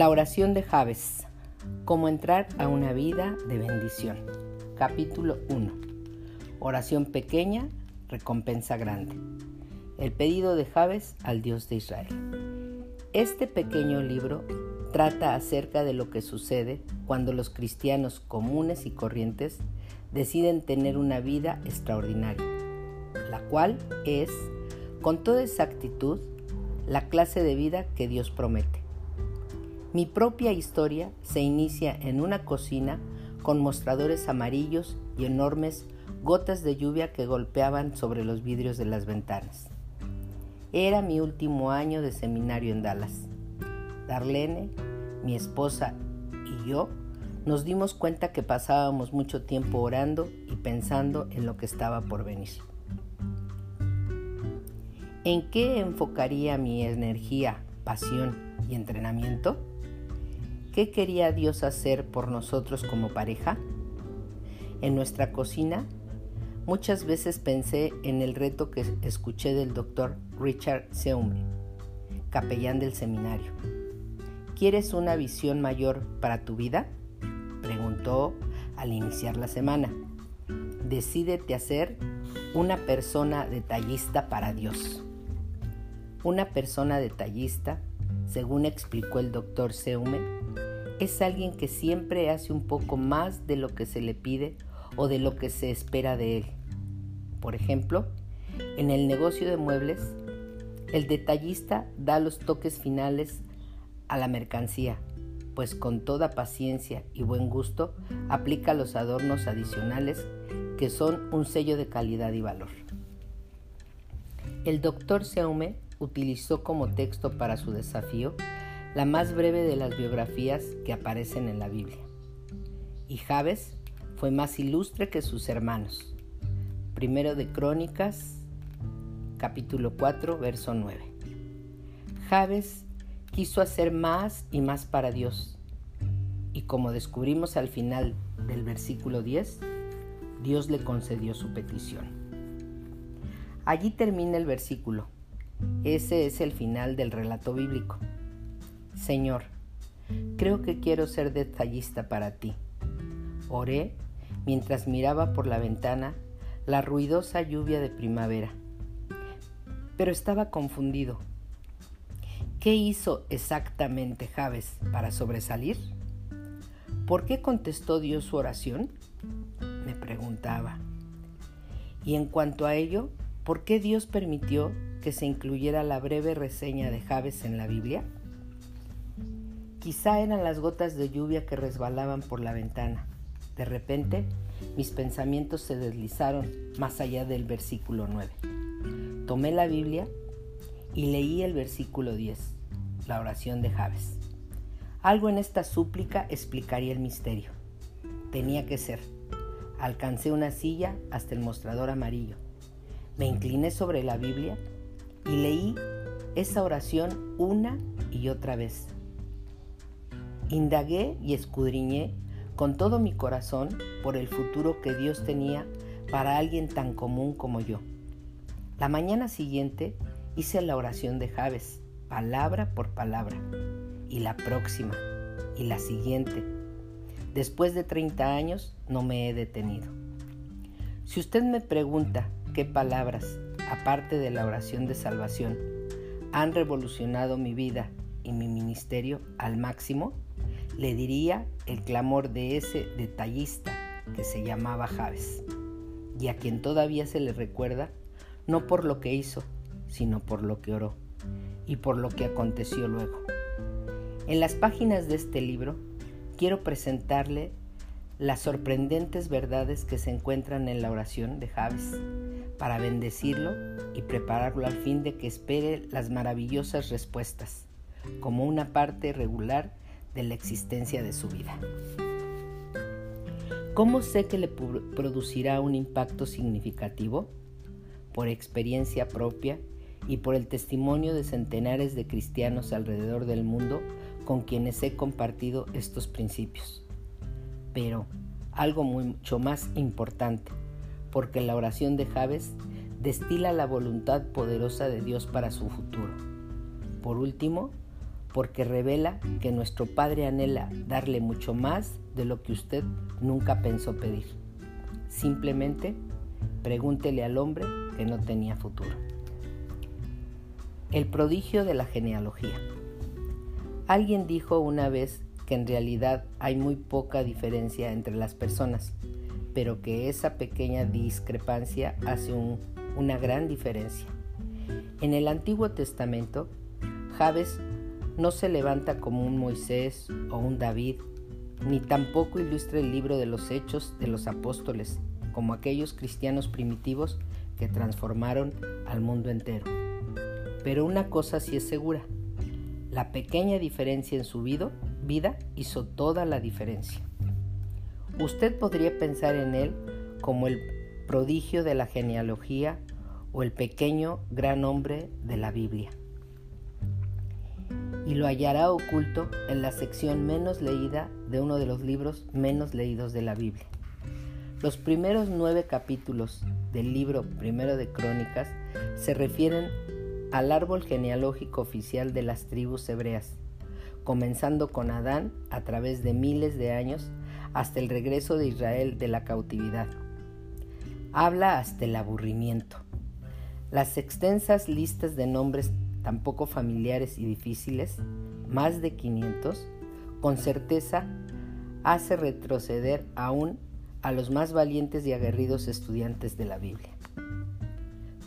La oración de Javes. Cómo entrar a una vida de bendición. Capítulo 1. Oración pequeña, recompensa grande. El pedido de Javes al Dios de Israel. Este pequeño libro trata acerca de lo que sucede cuando los cristianos comunes y corrientes deciden tener una vida extraordinaria, la cual es, con toda exactitud, la clase de vida que Dios promete. Mi propia historia se inicia en una cocina con mostradores amarillos y enormes gotas de lluvia que golpeaban sobre los vidrios de las ventanas. Era mi último año de seminario en Dallas. Darlene, mi esposa y yo nos dimos cuenta que pasábamos mucho tiempo orando y pensando en lo que estaba por venir. ¿En qué enfocaría mi energía, pasión y entrenamiento? ¿Qué quería Dios hacer por nosotros como pareja? En nuestra cocina, muchas veces pensé en el reto que escuché del doctor Richard Seume, capellán del seminario. ¿Quieres una visión mayor para tu vida? Preguntó al iniciar la semana. Decídete a ser una persona detallista para Dios. Una persona detallista, según explicó el doctor Seume, es alguien que siempre hace un poco más de lo que se le pide o de lo que se espera de él. Por ejemplo, en el negocio de muebles, el detallista da los toques finales a la mercancía, pues con toda paciencia y buen gusto aplica los adornos adicionales que son un sello de calidad y valor. El doctor Seume utilizó como texto para su desafío la más breve de las biografías que aparecen en la Biblia. Y Jabes fue más ilustre que sus hermanos. Primero de Crónicas, capítulo 4, verso 9. Jabes quiso hacer más y más para Dios. Y como descubrimos al final del versículo 10, Dios le concedió su petición. Allí termina el versículo. Ese es el final del relato bíblico. Señor, creo que quiero ser detallista para ti. Oré mientras miraba por la ventana la ruidosa lluvia de primavera. Pero estaba confundido. ¿Qué hizo exactamente Javes para sobresalir? ¿Por qué contestó Dios su oración? Me preguntaba. Y en cuanto a ello, ¿por qué Dios permitió que se incluyera la breve reseña de Javes en la Biblia? Quizá eran las gotas de lluvia que resbalaban por la ventana. De repente, mis pensamientos se deslizaron más allá del versículo 9. Tomé la Biblia y leí el versículo 10, la oración de Javes. Algo en esta súplica explicaría el misterio. Tenía que ser. Alcancé una silla hasta el mostrador amarillo. Me incliné sobre la Biblia y leí esa oración una y otra vez. Indagué y escudriñé con todo mi corazón por el futuro que Dios tenía para alguien tan común como yo. La mañana siguiente hice la oración de Javes, palabra por palabra, y la próxima, y la siguiente. Después de 30 años no me he detenido. Si usted me pregunta qué palabras, aparte de la oración de salvación, han revolucionado mi vida y mi ministerio al máximo, le diría el clamor de ese detallista que se llamaba Javes, y a quien todavía se le recuerda no por lo que hizo, sino por lo que oró y por lo que aconteció luego. En las páginas de este libro quiero presentarle las sorprendentes verdades que se encuentran en la oración de Javes para bendecirlo y prepararlo al fin de que espere las maravillosas respuestas como una parte regular de la existencia de su vida. ¿Cómo sé que le producirá un impacto significativo? Por experiencia propia y por el testimonio de centenares de cristianos alrededor del mundo con quienes he compartido estos principios. Pero algo mucho más importante, porque la oración de Javes destila la voluntad poderosa de Dios para su futuro. Por último, porque revela que nuestro Padre anhela darle mucho más de lo que usted nunca pensó pedir. Simplemente pregúntele al hombre que no tenía futuro. El prodigio de la genealogía. Alguien dijo una vez que en realidad hay muy poca diferencia entre las personas, pero que esa pequeña discrepancia hace una gran diferencia. En el Antiguo Testamento, Javes no se levanta como un Moisés o un David, ni tampoco ilustra el libro de los hechos de los apóstoles, como aquellos cristianos primitivos que transformaron al mundo entero. Pero una cosa sí es segura, la pequeña diferencia en su vida hizo toda la diferencia. Usted podría pensar en él como el prodigio de la genealogía o el pequeño gran hombre de la Biblia y lo hallará oculto en la sección menos leída de uno de los libros menos leídos de la Biblia. Los primeros nueve capítulos del libro primero de Crónicas se refieren al árbol genealógico oficial de las tribus hebreas, comenzando con Adán a través de miles de años hasta el regreso de Israel de la cautividad. Habla hasta el aburrimiento. Las extensas listas de nombres tampoco familiares y difíciles, más de 500, con certeza hace retroceder aún a los más valientes y aguerridos estudiantes de la Biblia.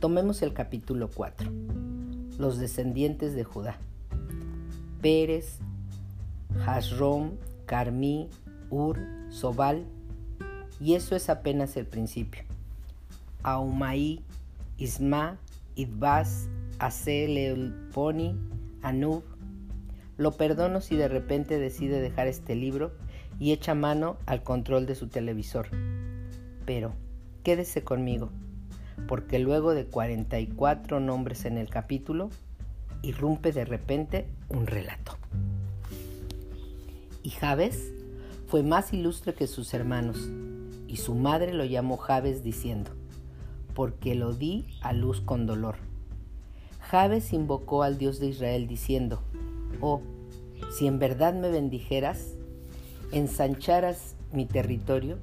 Tomemos el capítulo 4. Los descendientes de Judá. Pérez, Hasrom, Carmí, Ur, Sobal, y eso es apenas el principio. Aumaí, Isma, Idbas, Pony, Anub. Lo perdono si de repente decide dejar este libro y echa mano al control de su televisor. Pero quédese conmigo, porque luego de 44 nombres en el capítulo, irrumpe de repente un relato. Y Javes fue más ilustre que sus hermanos, y su madre lo llamó Javes diciendo, porque lo di a luz con dolor Jabes invocó al Dios de Israel diciendo, Oh, si en verdad me bendijeras, ensancharas mi territorio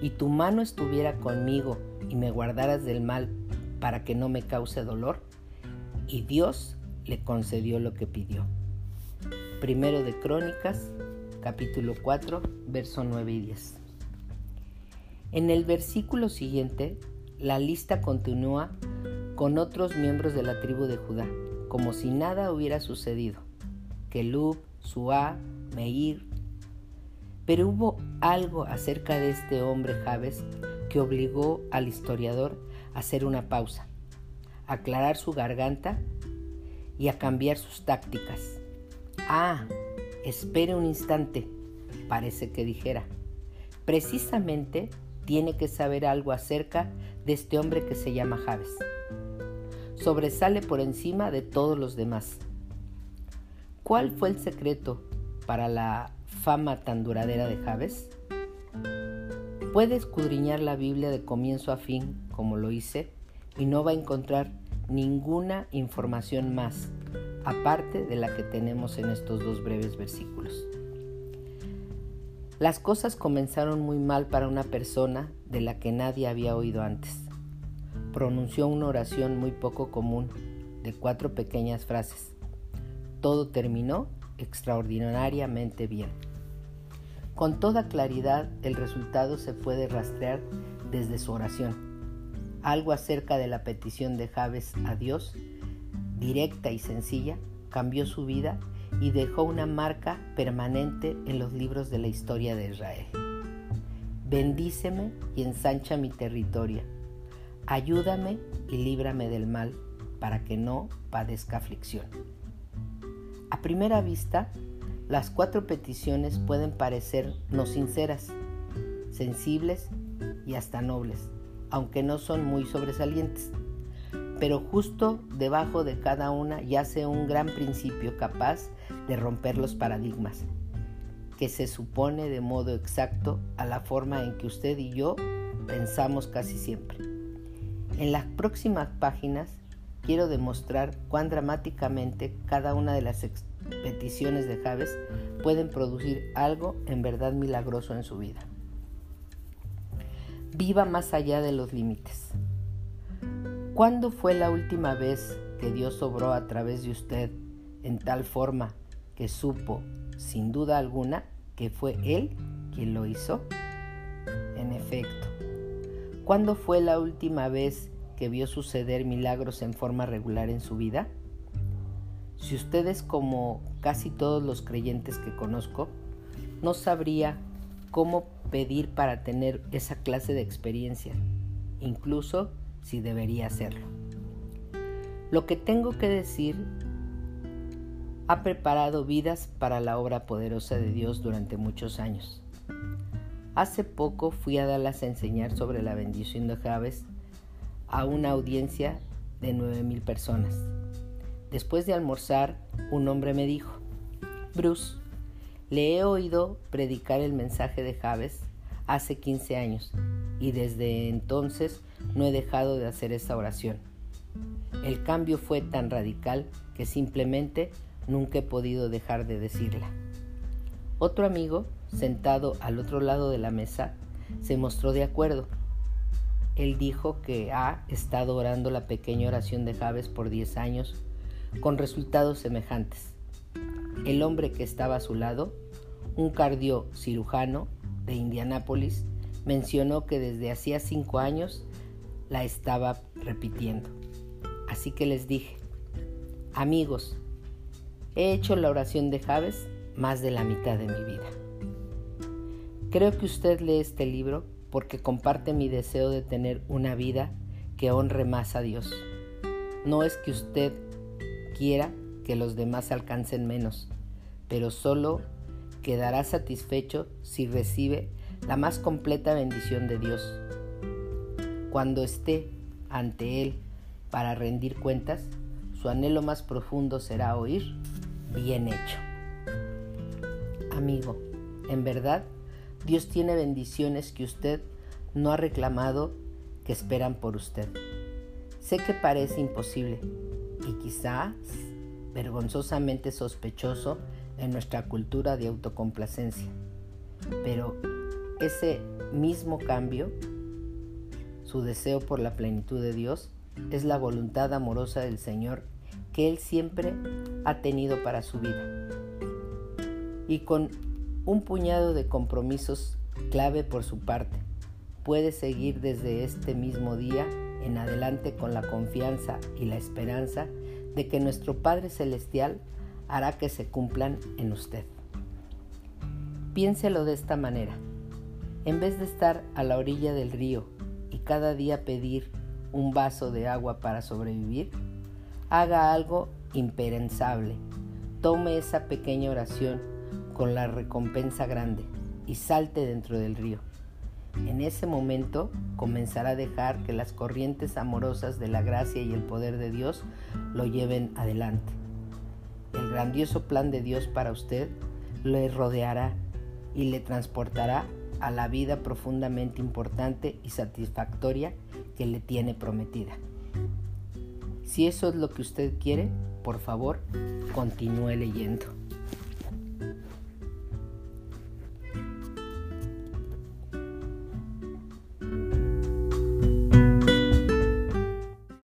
y tu mano estuviera conmigo y me guardaras del mal para que no me cause dolor, y Dios le concedió lo que pidió. Primero de Crónicas, capítulo 4, verso 9 y 10. En el versículo siguiente, la lista continúa con otros miembros de la tribu de Judá, como si nada hubiera sucedido. Kelub, Suá, Meir. Pero hubo algo acerca de este hombre Jabes que obligó al historiador a hacer una pausa, aclarar su garganta y a cambiar sus tácticas. Ah, espere un instante, parece que dijera. Precisamente tiene que saber algo acerca de este hombre que se llama Jabes sobresale por encima de todos los demás. ¿Cuál fue el secreto para la fama tan duradera de Javes? Puede escudriñar la Biblia de comienzo a fin, como lo hice, y no va a encontrar ninguna información más, aparte de la que tenemos en estos dos breves versículos. Las cosas comenzaron muy mal para una persona de la que nadie había oído antes pronunció una oración muy poco común de cuatro pequeñas frases. Todo terminó extraordinariamente bien. Con toda claridad el resultado se puede rastrear desde su oración. Algo acerca de la petición de Javes a Dios, directa y sencilla, cambió su vida y dejó una marca permanente en los libros de la historia de Israel. Bendíceme y ensancha mi territorio ayúdame y líbrame del mal, para que no padezca aflicción. A primera vista, las cuatro peticiones pueden parecer no sinceras, sensibles y hasta nobles, aunque no son muy sobresalientes. Pero justo debajo de cada una yace un gran principio capaz de romper los paradigmas, que se supone de modo exacto a la forma en que usted y yo pensamos casi siempre. En las próximas páginas quiero demostrar cuán dramáticamente cada una de las peticiones de Javes pueden producir algo en verdad milagroso en su vida. Viva más allá de los límites. ¿Cuándo fue la última vez que Dios obró a través de usted en tal forma que supo, sin duda alguna, que fue Él quien lo hizo? En efecto, ¿cuándo fue la última vez que vio suceder milagros en forma regular en su vida? Si ustedes, como casi todos los creyentes que conozco, no sabría cómo pedir para tener esa clase de experiencia, incluso si debería hacerlo. Lo que tengo que decir ha preparado vidas para la obra poderosa de Dios durante muchos años. Hace poco fui a Dallas a enseñar sobre la bendición de Javes a una audiencia de 9.000 personas. Después de almorzar, un hombre me dijo, Bruce, le he oído predicar el mensaje de Javes hace 15 años y desde entonces no he dejado de hacer esa oración. El cambio fue tan radical que simplemente nunca he podido dejar de decirla. Otro amigo, sentado al otro lado de la mesa, se mostró de acuerdo. Él dijo que ha estado orando la pequeña oración de Javes por 10 años con resultados semejantes. El hombre que estaba a su lado, un cardiocirujano de Indianápolis, mencionó que desde hacía cinco años la estaba repitiendo. Así que les dije, amigos, he hecho la oración de Javes más de la mitad de mi vida. Creo que usted lee este libro porque comparte mi deseo de tener una vida que honre más a Dios. No es que usted quiera que los demás alcancen menos, pero solo quedará satisfecho si recibe la más completa bendición de Dios. Cuando esté ante Él para rendir cuentas, su anhelo más profundo será oír, bien hecho. Amigo, en verdad, Dios tiene bendiciones que usted no ha reclamado que esperan por usted. Sé que parece imposible, y quizás vergonzosamente sospechoso en nuestra cultura de autocomplacencia. Pero ese mismo cambio, su deseo por la plenitud de Dios, es la voluntad amorosa del Señor que Él siempre ha tenido para su vida. Y con un puñado de compromisos clave por su parte, puede seguir desde este mismo día en adelante con la confianza y la esperanza de que nuestro Padre Celestial hará que se cumplan en usted. Piénselo de esta manera. En vez de estar a la orilla del río y cada día pedir un vaso de agua para sobrevivir, haga algo imperensable. Tome esa pequeña oración con la recompensa grande y salte dentro del río. En ese momento comenzará a dejar que las corrientes amorosas de la gracia y el poder de Dios lo lleven adelante. El grandioso plan de Dios para usted le rodeará y le transportará a la vida profundamente importante y satisfactoria que le tiene prometida. Si eso es lo que usted quiere, por favor, continúe leyendo.